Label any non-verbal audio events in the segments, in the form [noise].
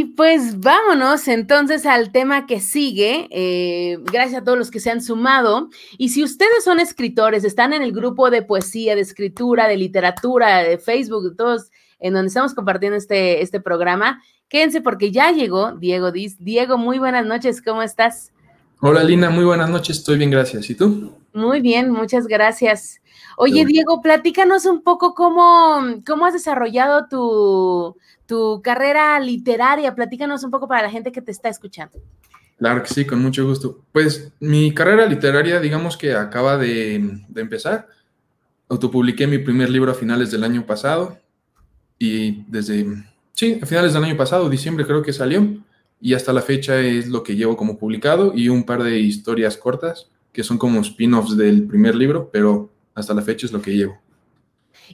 Y pues vámonos entonces al tema que sigue. Eh, gracias a todos los que se han sumado. Y si ustedes son escritores, están en el grupo de poesía, de escritura, de literatura, de Facebook, todos en donde estamos compartiendo este, este programa, quédense porque ya llegó Diego Diz. Diego, muy buenas noches, ¿cómo estás? Hola Lina, muy buenas noches, estoy bien, gracias. ¿Y tú? Muy bien, muchas gracias. Oye, Diego, platícanos un poco cómo, cómo has desarrollado tu, tu carrera literaria. Platícanos un poco para la gente que te está escuchando. Claro que sí, con mucho gusto. Pues mi carrera literaria, digamos que acaba de, de empezar. Autopubliqué mi primer libro a finales del año pasado y desde, sí, a finales del año pasado, diciembre creo que salió y hasta la fecha es lo que llevo como publicado y un par de historias cortas que son como spin-offs del primer libro, pero hasta la fecha es lo que llevo.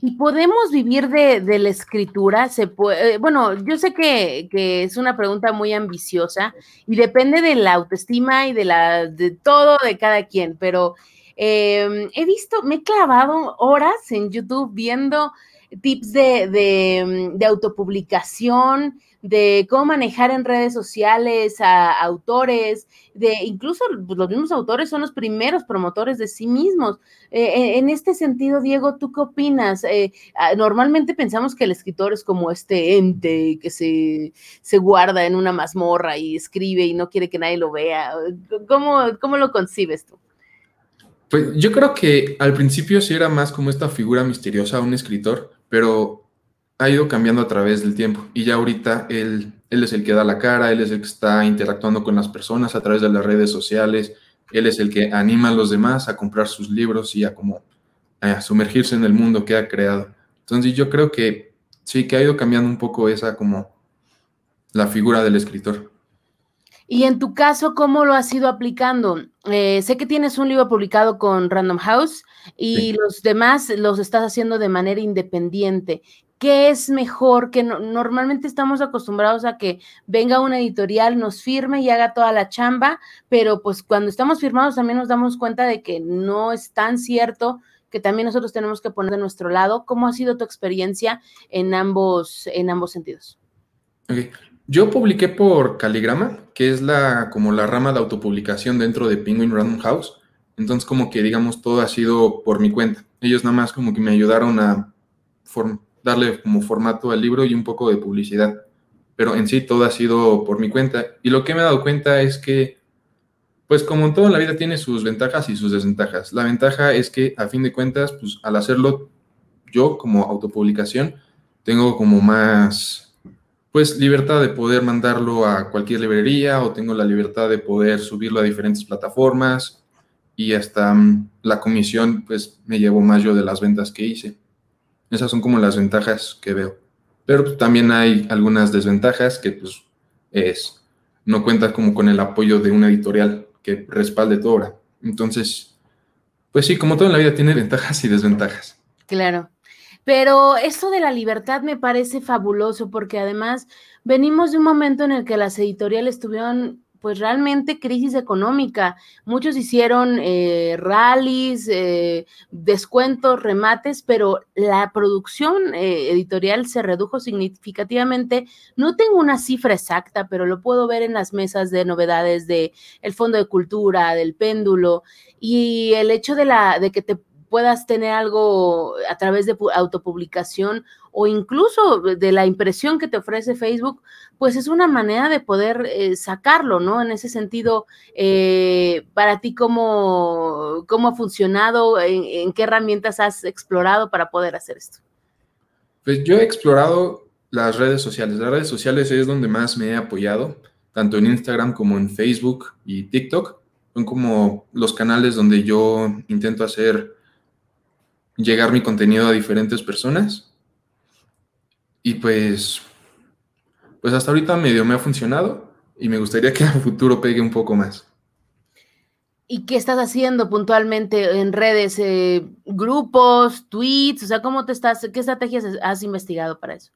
¿Y podemos vivir de, la escritura? Se puede, eh, bueno, yo sé que, es una pregunta muy ambiciosa y depende de la autoestima y de, la, de todo de cada quien, pero em, he visto, me he clavado horas en YouTube viendo tips de, de autopublicación, de cómo manejar en redes sociales a autores, de incluso pues, los mismos autores son los primeros promotores de sí mismos. Eh, en este sentido, Diego, ¿tú qué opinas? Eh, ah, normalmente pensamos que el escritor es como este ente que se, se, guarda en una mazmorra y escribe y no quiere que nadie lo vea. ¿Cómo, cómo lo concibes tú? Pues yo creo que al principio sí era más como esta figura misteriosa, un escritor, pero ha ido cambiando a través del tiempo y ya ahorita él, él es el que da la cara, él es el que está interactuando con las personas a través de las redes sociales, él es el que anima a los demás a comprar sus libros y a como a sumergirse en el mundo que ha creado. Entonces yo creo que sí, que ha ido cambiando un poco esa como la figura del escritor. Y en tu caso, ¿cómo lo has ido aplicando? Eh, sé que tienes un libro publicado con Random House y los demás los estás haciendo de manera independiente. ¿Qué es mejor? Que normalmente estamos acostumbrados a que venga una editorial, nos firme y haga toda la chamba, pero pues cuando estamos firmados también nos damos cuenta de que no es tan cierto, que también nosotros tenemos que poner de nuestro lado. ¿Cómo ha sido tu experiencia en ambos, en ambos sentidos? Yo publiqué por Caligrama, que es la, como la rama de autopublicación dentro de Penguin Random House. Entonces, como que digamos, todo ha sido por mi cuenta. Ellos nada más como que me ayudaron a formar darle como formato al libro y un poco de publicidad. Pero en sí todo ha sido por mi cuenta. Y lo que me he dado cuenta es que, pues como en todo la vida tiene sus ventajas y sus desventajas. La ventaja es que a fin de cuentas, pues al hacerlo yo como autopublicación, tengo como más, pues libertad de poder mandarlo a cualquier librería o tengo la libertad de poder subirlo a diferentes plataformas y hasta mm, la comisión, pues me llevo más yo de las ventas que hice. Esas son como las ventajas que veo. Pero también hay algunas desventajas que pues es, no cuentas como con el apoyo de una editorial que respalde tu obra. Entonces, pues sí, como todo en la vida tiene ventajas y desventajas. Claro. Pero esto de la libertad me parece fabuloso porque además venimos de un momento en el que las editoriales tuvieron pues realmente crisis económica. Muchos hicieron eh, rallies, eh, descuentos, remates, pero la producción eh, editorial se redujo significativamente. No tengo una cifra exacta, pero lo puedo ver en las mesas de novedades de el Fondo de Cultura, del Péndulo y el hecho de la de que te puedas tener algo a través de autopublicación o incluso de la impresión que te ofrece Facebook, pues es una manera de poder eh, sacarlo, ¿no? En ese sentido, eh, para ti, ¿cómo, ¿cómo, ha funcionado? ¿En, qué herramientas has explorado para poder hacer esto? Pues yo he explorado las redes sociales. Las redes sociales es donde más me he apoyado, tanto en Instagram como en Facebook y TikTok. Son como los canales donde yo intento hacer llegar mi contenido a diferentes personas. Y pues, pues hasta ahorita medio me ha funcionado y me gustaría que a futuro pegue un poco más. ¿Y qué estás haciendo puntualmente en redes? Eh, ¿Grupos, tweets? O sea, ¿cómo te estás, qué estrategias has investigado para eso?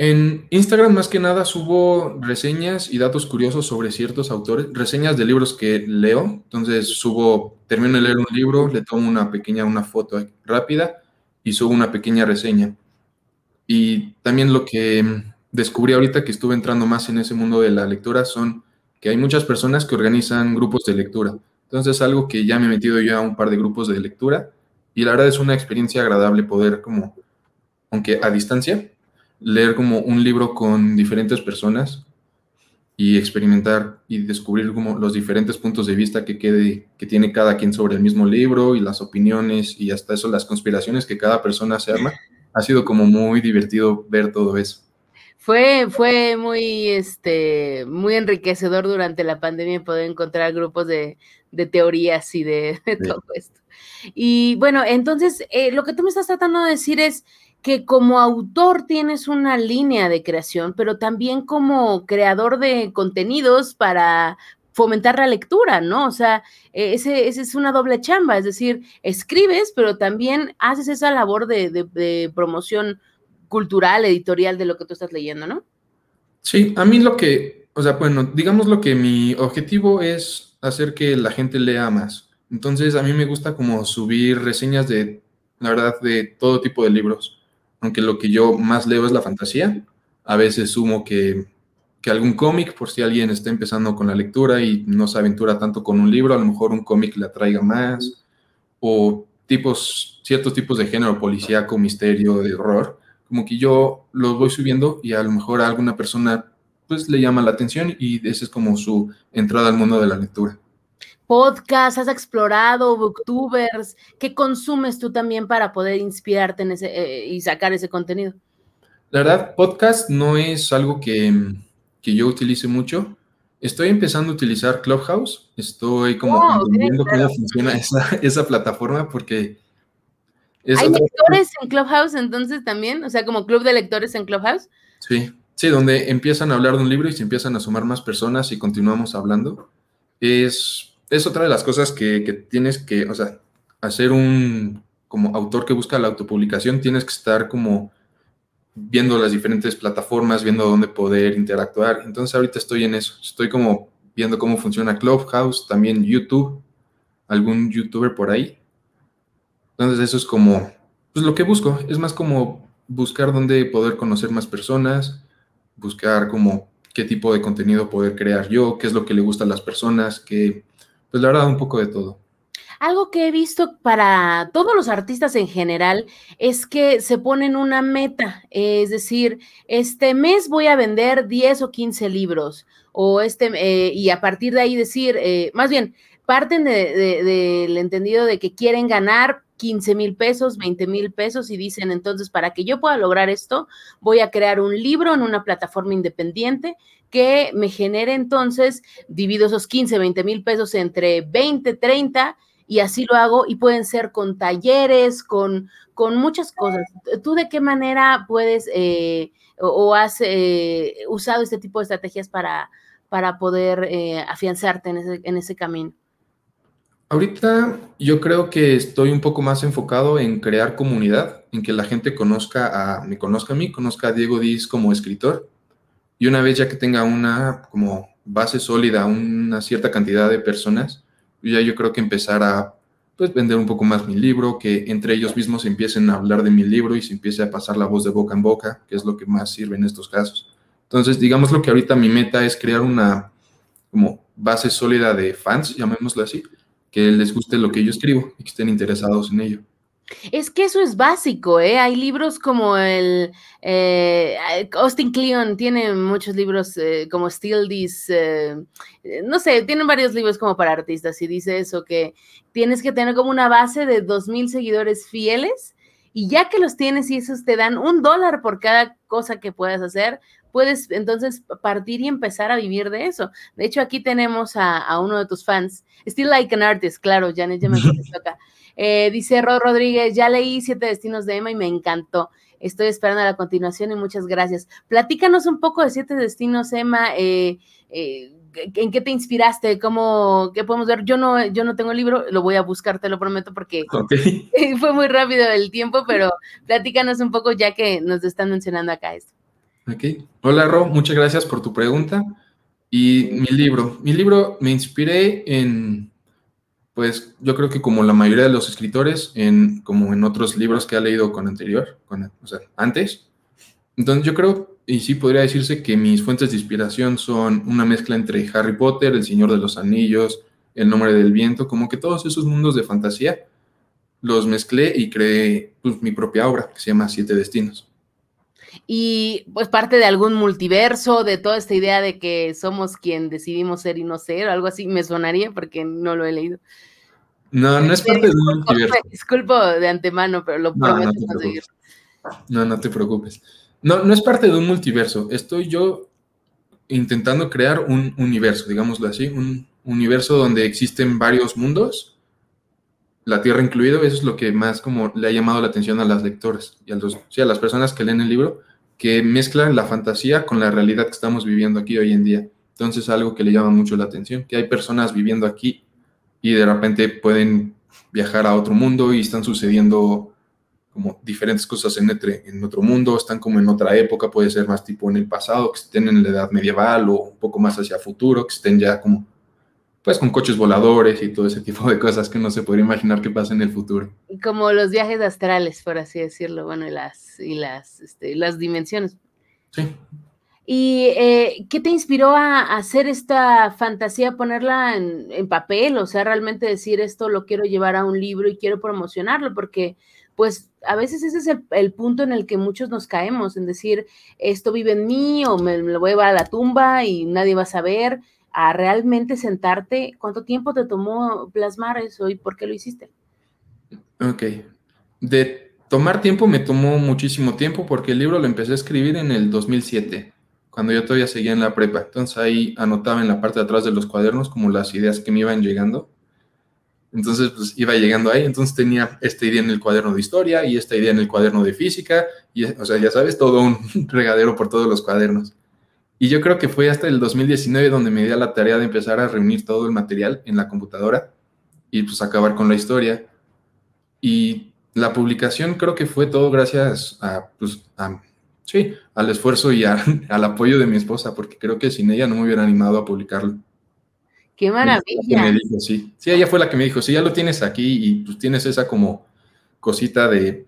En Instagram más que nada subo reseñas y datos curiosos sobre ciertos autores, reseñas de libros que leo. Entonces subo, termino de leer un libro, le tomo una pequeña, una foto rápida y subo una pequeña reseña. Y también lo que descubrí ahorita que estuve entrando más en ese mundo de la lectura son que hay muchas personas que organizan grupos de lectura. Entonces es algo que ya me he metido yo a un par de grupos de lectura y la verdad es una experiencia agradable poder como, aunque a distancia, leer como un libro con diferentes personas y experimentar y descubrir como los diferentes puntos de vista que, quede, que tiene cada quien sobre el mismo libro y las opiniones y hasta eso las conspiraciones que cada persona se arma. Ha sido como muy divertido ver todo eso. Fue, fue muy, este, muy enriquecedor durante la pandemia poder encontrar grupos de, teorías y de, todo esto. Y bueno, entonces, eh, lo que tú me estás tratando de decir es que como autor tienes una línea de creación, pero también como creador de contenidos para fomentar la lectura, ¿no? O sea, e, ese, es una doble chamba, es decir, escribes, pero también haces esa labor de, de promoción cultural, editorial de lo que tú estás leyendo, ¿no? Sí, a mí lo que, o sea, bueno, digamos lo que mi objetivo es hacer que la gente lea más. Entonces, a mí me gusta como subir reseñas de, la verdad, de todo tipo de libros. Aunque lo que yo más leo es la fantasía. A veces sumo que, que algún cómic, por si alguien está empezando con la lectura y no se aventura tanto con un libro, a lo mejor un cómic le atraiga más. O tipos, ciertos tipos de género policíaco, misterio, de horror como que yo los voy subiendo y a lo mejor a alguna persona pues le llama la atención y esa es como su entrada al mundo de la lectura. Podcast, has explorado, booktubers, ¿qué consumes tú también para poder inspirarte en ese eh, y sacar ese contenido? La verdad, podcast no es algo que, que, yo utilice mucho. Estoy empezando a utilizar Clubhouse, estoy como oh, entendiendo cómo funciona esa, esa plataforma porque ¿Hay lectores en Clubhouse entonces también? O sea, como club de lectores en Clubhouse. Sí, sí, donde empiezan a hablar de un libro y se empiezan a sumar más personas y continuamos hablando. Es, es otra de las cosas que, que tienes que, o sea, hacer un, como autor que busca la autopublicación, tienes que estar como viendo las diferentes plataformas, viendo dónde poder interactuar. Entonces ahorita estoy en eso, estoy como viendo cómo funciona Clubhouse, también YouTube, algún youtuber por ahí. Entonces eso es como, pues lo que busco, es más como buscar dónde poder conocer más personas, buscar como qué tipo de contenido poder crear yo, qué es lo que le gusta a las personas, que pues la verdad un poco de todo. Algo que he visto para todos los artistas en general es que se ponen una meta, es decir, este mes voy a vender 10 o 15 libros, o este, eh, y a partir de ahí decir, eh, más bien, parten del entendido de que quieren ganar 15 mil pesos, 20 mil pesos y dicen entonces, para que yo pueda lograr esto, voy a crear un libro en una plataforma independiente que me genere entonces, divido esos 15, 20 mil pesos entre 20, 30 y así lo hago y pueden ser con talleres, con, con muchas cosas. ¿Tú de qué manera puedes eh, o, has eh, usado este tipo de estrategias para, para poder eh, afianzarte en ese, en ese camino? Ahorita yo creo que estoy un poco más enfocado en crear comunidad, en que la gente conozca a, me conozca a mí, conozca a Diego Diz como escritor. Y una vez ya que tenga una como base sólida, una cierta cantidad de personas, ya yo creo que empezar a pues vender un poco más mi libro, que entre ellos mismos empiecen a hablar de mi libro y se empiece a pasar la voz de boca en boca, que es lo que más sirve en estos casos. Entonces, digamos lo que ahorita mi meta es crear una como base sólida de fans, llamémoslo así, que les guste lo que yo escribo y que estén interesados en ello. Es que eso es básico, ¿eh? Hay libros como el eh, Austin Kleon tiene muchos libros eh, como Still This, eh, no sé, tienen varios libros como para artistas y dice eso que tienes que tener como una base de dos mil seguidores fieles y ya que los tienes y esos te dan un dólar por cada cosa que puedas hacer, puedes entonces partir y empezar a vivir de eso. De hecho, aquí tenemos a, uno de tus fans, Still Like an Artist, claro, Janet ya me acá. [laughs] Eh, dice Rod Rodríguez, ya leí Siete Destinos de Emma y me encantó. Estoy esperando la continuación y muchas gracias. Platícanos un poco de Siete Destinos, Emma. Eh, eh, ¿En qué te inspiraste? ¿Cómo, qué podemos ver? Yo no, yo no tengo el libro, lo voy a buscar, te lo prometo, porque [laughs] fue muy rápido el tiempo, pero platícanos un poco ya que nos están mencionando acá esto. Ok. Hola, Ro, muchas gracias por tu pregunta. Y mi libro. Mi libro me inspiré en, pues yo creo que como la mayoría de los escritores, en, como en otros libros que ha leído con anterior, con, o sea, antes. Entonces yo creo y sí podría decirse que mis fuentes de inspiración son una mezcla entre Harry Potter, El Señor de los Anillos, El Nombre del Viento, como que todos esos mundos de fantasía los mezclé y creé pues, mi propia obra que se llama Siete Destinos. Y pues parte de algún multiverso, de toda esta idea de que somos quien decidimos ser y no ser, algo así me sonaría porque no lo he leído. No, no es parte de un multiverso. [laughs] Disculpo de antemano, pero lo prometo no, conseguir. No, no te preocupes. No, no es parte de un multiverso. Estoy yo intentando crear un universo, digámoslo así, un universo donde existen varios mundos, la Tierra incluido. Eso es lo que más como le ha llamado la atención a las lectoras y a, a las personas que leen el libro, que mezclan la fantasía con la realidad que estamos viviendo aquí hoy en día. Entonces, algo que le llama mucho la atención, que hay personas viviendo aquí y de repente pueden viajar a otro mundo y están sucediendo como diferentes cosas en, en otro mundo, están como en otra época, puede ser más tipo en el pasado, que estén en la edad medieval o un poco más hacia futuro, que estén ya como pues con coches voladores y todo ese tipo de cosas que no se podría imaginar que pasa en el futuro. Como los viajes astrales, por así decirlo, bueno, y las, y las, este, las dimensiones. Sí. ¿Y eh, qué te inspiró a, hacer esta fantasía, ponerla en, en, papel? O sea, realmente decir esto lo quiero llevar a un libro y quiero promocionarlo, porque pues a veces ese es el, punto en el que muchos nos caemos, en decir, esto vive en mí o me, lo voy a llevar a la tumba y nadie va a saber, a realmente sentarte. ¿Cuánto tiempo te tomó plasmar eso y por qué lo hiciste? Ok. De tomar tiempo me tomó muchísimo tiempo porque el libro lo empecé a escribir en el 2007, cuando yo todavía seguía en la prepa. Entonces ahí anotaba en la parte de atrás de los cuadernos como las ideas que me iban llegando entonces, pues iba llegando ahí, entonces tenía esta idea en el cuaderno de historia y esta idea en el cuaderno de física, y, o sea, ya sabes, todo un [laughs] regadero por todos los cuadernos. Y yo creo que fue hasta el 2019 donde me di a la tarea de empezar a reunir todo el material en la computadora y pues acabar con la historia. Y la publicación creo que fue todo gracias a, pues, sí, al esfuerzo y [laughs] al apoyo de mi esposa, porque creo que sin ella no me hubiera animado a publicarlo. ¡Qué maravilla! sí. sí, ella fue la que me dijo, sí, ya lo tienes aquí y pues tienes esa como cosita de,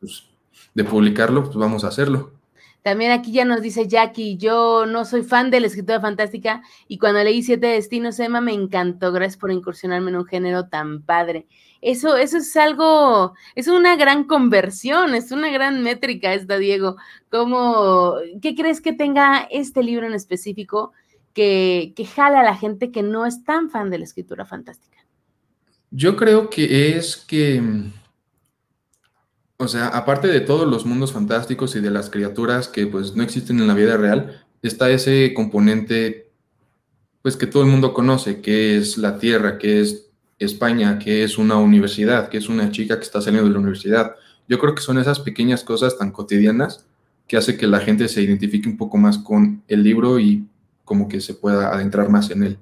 pues, de, publicarlo, pues vamos a hacerlo. También aquí ya nos dice Jackie, yo no soy fan de la escritura fantástica y cuando leí Siete Destinos, Emma, me encantó. Gracias por incursionarme en un género tan padre. Eso, eso es algo, es una gran conversión, es una gran métrica esta, Diego. ¿Cómo, ¿Qué crees que tenga este libro en específico que, jala a la gente que no es tan fan de la escritura fantástica? Yo creo que es que, o sea, aparte de todos los mundos fantásticos y de las criaturas que pues no existen en la vida real, está ese componente pues que todo el mundo conoce, que es la Tierra, que es España, que es una universidad, que es una chica que está saliendo de la universidad. Yo creo que son esas pequeñas cosas tan cotidianas que hace que la gente se identifique un poco más con el libro y como que se pueda adentrar más en él.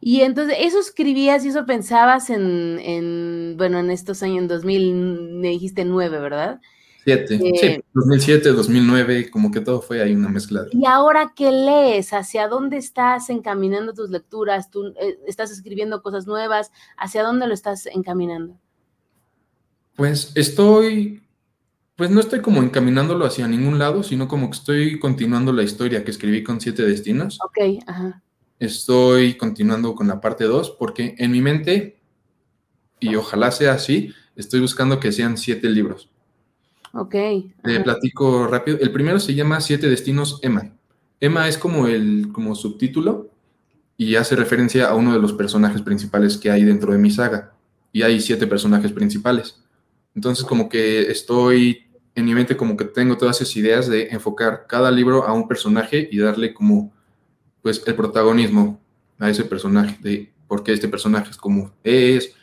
Y entonces, ¿eso escribías y eso pensabas en, bueno, en estos años, en 2000, me dijiste nueve, ¿verdad? Siete, sí, 2007, 2009, como que todo fue ahí una mezcla. ¿Y ahora qué lees? ¿Hacia dónde estás encaminando tus lecturas? ¿Tú eh, estás escribiendo cosas nuevas? ¿Hacia dónde lo estás encaminando? Pues estoy pues no estoy como encaminándolo hacia ningún lado, sino como que estoy continuando la historia que escribí con siete destinos. Ok, ajá. Estoy continuando con la parte 2 porque en mi mente, y ojalá sea así, estoy buscando que sean siete libros. Ok. Te platico rápido. El primero se llama Siete Destinos Emma. Emma es como el como subtítulo y hace referencia a uno de los personajes principales que hay dentro de mi saga. Y hay siete personajes principales. Entonces como que estoy en mi mente como que tengo todas esas ideas de enfocar cada libro a un personaje y darle como, pues, el protagonismo a ese personaje, de por qué este personaje es como es,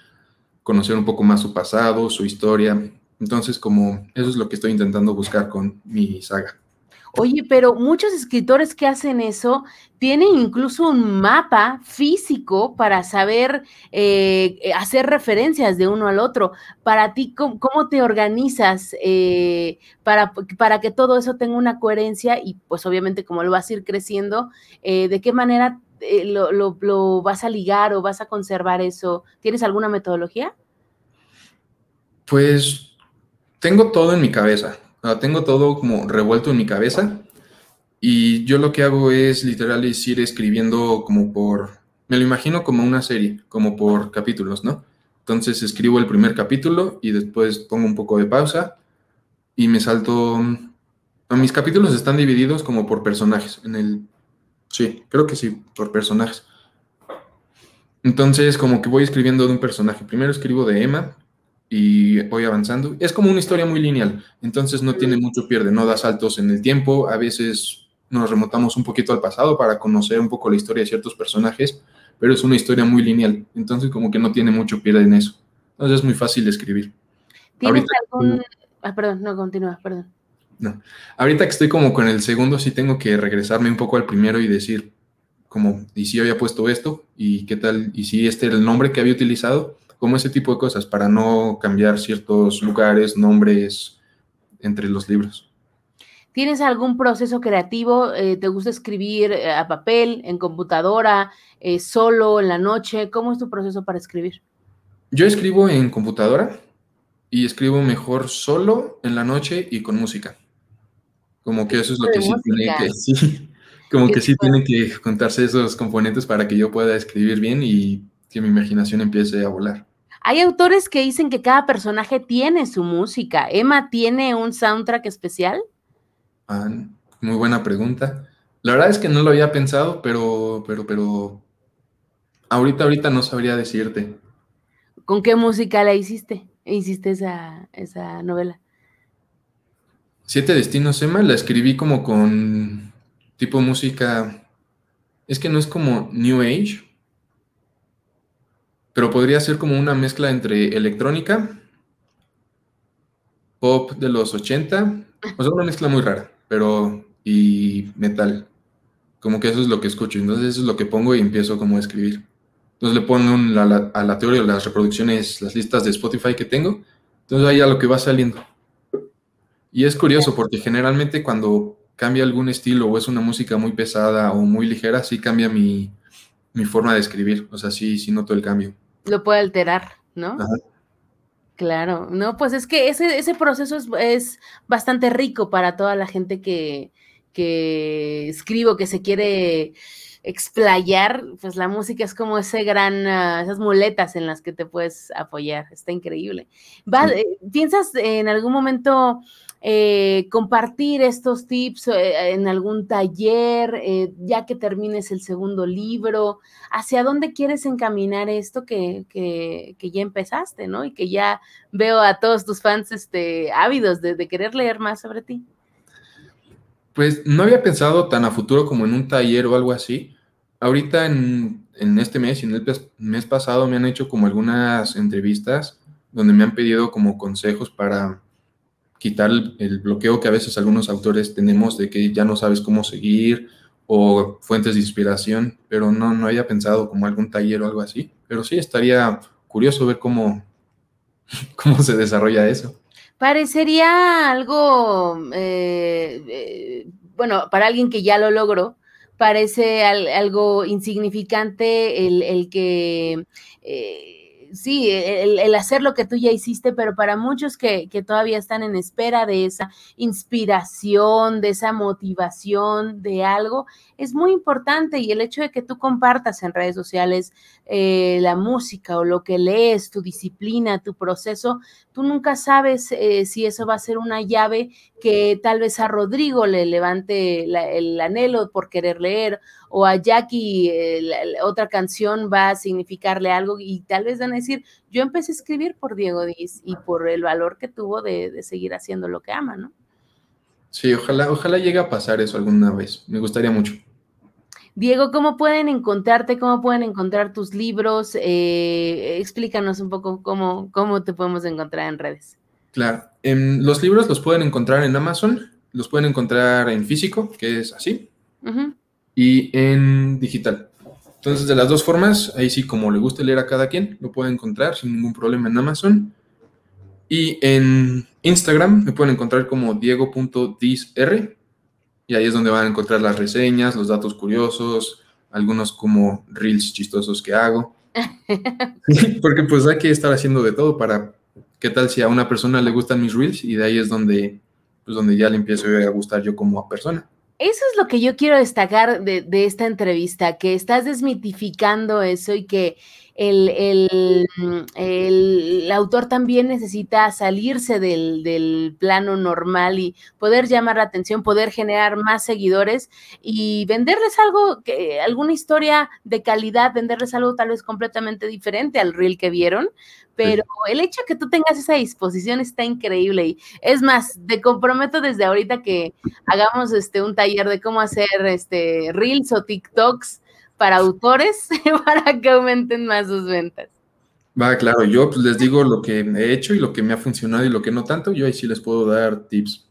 conocer un poco más su pasado, su historia. Entonces, como eso es lo que estoy intentando buscar con mi saga. Oye, pero muchos escritores que hacen eso tienen incluso un mapa físico para saber eh, hacer referencias de uno al otro. Para ti, ¿cómo, te organizas eh, para, para, que todo eso tenga una coherencia y pues obviamente como lo vas a ir creciendo, eh, de qué manera lo, lo vas a ligar o vas a conservar eso? ¿Tienes alguna metodología? Pues tengo todo en mi cabeza tengo todo como revuelto en mi cabeza Y yo lo que hago es literal es ir escribiendo como por, me lo imagino como una serie, como por capítulos, ¿no? Entonces escribo el primer capítulo y después pongo un poco de pausa y me salto... Mis capítulos están divididos como por personajes. En el... Sí, creo que sí, por personajes. Entonces como que voy escribiendo de un personaje. Primero escribo de Emma y voy avanzando. Es como una historia muy lineal, entonces no tiene mucho pierde, no da saltos en el tiempo. A veces nos remontamos un poquito al pasado para conocer un poco la historia de ciertos personajes, pero es una historia muy lineal, entonces como que no tiene mucho pierde en eso. Entonces es muy fácil de escribir. ¿Tienes algún... Ah, perdón, no, continúa, perdón. No, ahorita que estoy como con el segundo, sí tengo que regresarme un poco al primero y decir, como, ¿y si había puesto esto? ¿Y qué tal? ¿Y si este era el nombre que había utilizado? Como ese tipo de cosas, para no cambiar ciertos lugares, nombres entre los libros. ¿Tienes algún proceso creativo? Eh, ¿Te gusta escribir eh, a papel, en computadora, eh, solo, en la noche? ¿Cómo es tu proceso para escribir? Yo escribo en computadora y escribo mejor solo en la noche y con música. Como que eso es lo que sí tiene [laughs] que, sí, como que sí tiene que juntarse esos componentes para que yo pueda escribir bien y que mi imaginación empiece a volar. Hay autores que dicen que cada personaje tiene su música. ¿Emma tiene un soundtrack especial? Ah, muy buena pregunta. La verdad es que no lo había pensado, pero, pero, pero, ahorita, ahorita no sabría decirte. ¿Con qué música la hiciste? ¿Hiciste esa, esa novela? Siete Destinos, Emma, la escribí como con tipo música, es que no es como New Age, pero podría ser como una mezcla entre electrónica, pop de los 80, o sea, una mezcla muy rara pero y metal. Como que eso es lo que escucho. Entonces eso es lo que pongo y empiezo como a escribir. Entonces le pongo la, a la teoría las reproducciones, las listas de Spotify que tengo. Entonces ahí a lo que va saliendo. Y es curioso porque generalmente cuando cambia algún estilo o es una música muy pesada o muy ligera, sí cambia mi, mi forma de escribir. O sea, sí, sí noto el cambio. Lo puede alterar, ¿no? Ajá. Claro, no, pues es que ese, ese proceso es, bastante rico para toda la gente que, que escribo, que se quiere explayar, pues la música es como ese gran, ah, esas muletas en las que te puedes apoyar, está increíble. Eh, ¿Piensas en algún momento eh, compartir estos tips eh, en algún taller, eh, ya que termines el segundo libro? ¿Hacia dónde quieres encaminar esto que, ya empezaste, ¿no? Y que ya veo a todos tus fans este, ávidos de, querer leer más sobre ti. Pues no había pensado tan a futuro como en un taller o algo así. Ahorita en, en este mes y en el mes pasado me han hecho como algunas entrevistas donde me han pedido como consejos para quitar el, bloqueo que a veces algunos autores tenemos de que ya no sabes cómo seguir o fuentes de inspiración, pero no, no había pensado como algún taller o algo así. Pero sí estaría curioso ver cómo, [laughs] cómo se desarrolla eso. Parecería algo, eh, eh, bueno, para alguien que ya lo logró, parece algo insignificante el, el que... Eh, sí, el, hacer lo que tú ya hiciste, pero para muchos que, que, todavía están en espera de esa inspiración, de esa motivación, de algo, es muy importante. Y el hecho de que tú compartas en redes sociales eh, la música o lo que lees, tu disciplina, tu proceso, tú nunca sabes eh, si eso va a ser una llave que tal vez a Rodrigo le levante el anhelo por querer leer o a Jackie otra canción va a significarle algo y tal vez van a decir, yo empecé a escribir por Diego Díaz y por el valor que tuvo de, de seguir haciendo lo que ama, ¿no? Sí, ojalá, ojalá llegue a pasar eso alguna vez. Me gustaría mucho. Diego, ¿cómo pueden encontrarte? ¿Cómo pueden encontrar tus libros? Eh, explícanos un poco cómo, cómo te podemos encontrar en redes. Claro, los libros los pueden encontrar en Amazon, los pueden encontrar en físico, que es así, y en digital. Entonces, de las dos formas, ahí sí, como le guste leer a cada quien, lo pueden encontrar sin ningún problema en Amazon. Y en Instagram me pueden encontrar como diego.disr y ahí es donde van a encontrar las reseñas, los datos curiosos, algunos como reels chistosos que hago. [laughs] Porque pues hay que estar haciendo de todo para qué tal si a una persona le gustan mis reels y de ahí es donde pues donde ya le empiezo a gustar yo como persona. Eso es lo que yo quiero destacar de, de esta entrevista, que estás desmitificando eso y que el, el, autor también necesita salirse del, del, plano normal y poder llamar la atención, poder generar más seguidores y venderles algo, que, alguna historia de calidad, venderles algo tal vez completamente diferente al reel que vieron. Pero el hecho de que tú tengas esa disposición está increíble. Y es más, te comprometo desde ahorita que hagamos este un taller de cómo hacer este reels o TikToks para autores [laughs] para que aumenten más sus ventas. Va, claro, yo pues, les digo lo que he hecho y lo que me ha funcionado y lo que no tanto, yo ahí sí les puedo dar tips.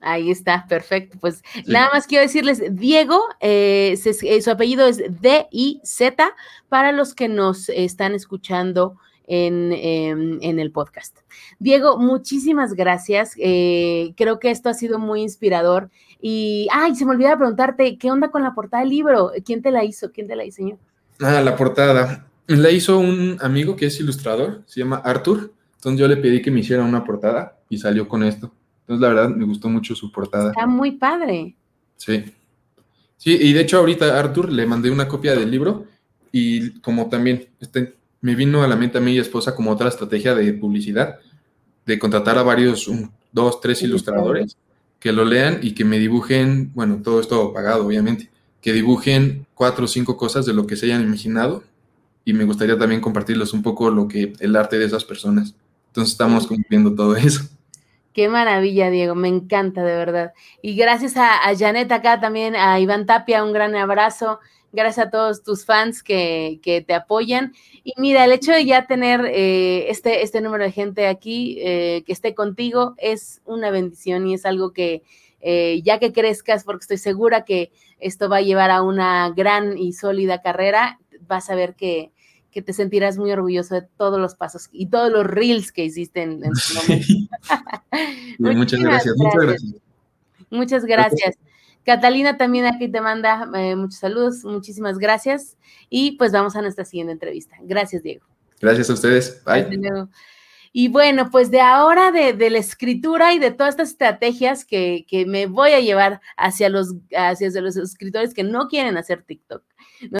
Ahí está, perfecto. Pues nada más quiero decirles, Diego, eh, eh, su apellido es D-I-Z, para los que nos están escuchando en, em, en, el podcast. Diego, muchísimas gracias. Eh, creo que esto ha sido muy inspirador. Y, ay, se me olvidaba preguntarte, ¿qué onda con la portada del libro? ¿Quién te la hizo? ¿Quién te la diseñó? Ah, la portada. La hizo un amigo que es ilustrador, se llama Arthur. Entonces yo le pedí que me hiciera una portada y salió con esto. Entonces la verdad me gustó mucho su portada. Está muy padre. Sí. Sí, y de hecho ahorita Arthur le mandé una copia del libro y como también este, me vino a la mente a mí y esposa como otra estrategia de publicidad, de contratar a varios, dos, tres ilustradores que lo lean y que me dibujen, bueno, todo esto pagado, obviamente, que dibujen cuatro o cinco cosas de lo que se hayan imaginado y me gustaría también compartirles un poco lo que el arte de esas personas. Entonces estamos cumpliendo todo eso. Qué maravilla, Diego, me encanta de verdad. Y gracias a, a Janet acá también, a Iván Tapia, un gran abrazo gracias a todos tus fans que, te apoyan. Y mira, el hecho de ya tener eh, este, este número de gente aquí eh, que esté contigo es una bendición y es algo que eh, ya que crezcas, porque estoy segura que esto va a llevar a una gran y sólida carrera, vas a ver que, te sentirás muy orgulloso de todos los pasos y todos los reels que hiciste en, su [laughs] momento. [laughs] muchas gracias, muchas gracias. Muchas gracias. Catalina también aquí te manda eh, muchos saludos, muchísimas gracias. Y pues vamos a nuestra siguiente entrevista. Gracias, Diego. Gracias a ustedes. Bye. Y bueno, pues de ahora de, la escritura y de todas estas estrategias que, que me voy a llevar hacia los, hacia los escritores que no quieren hacer TikTok.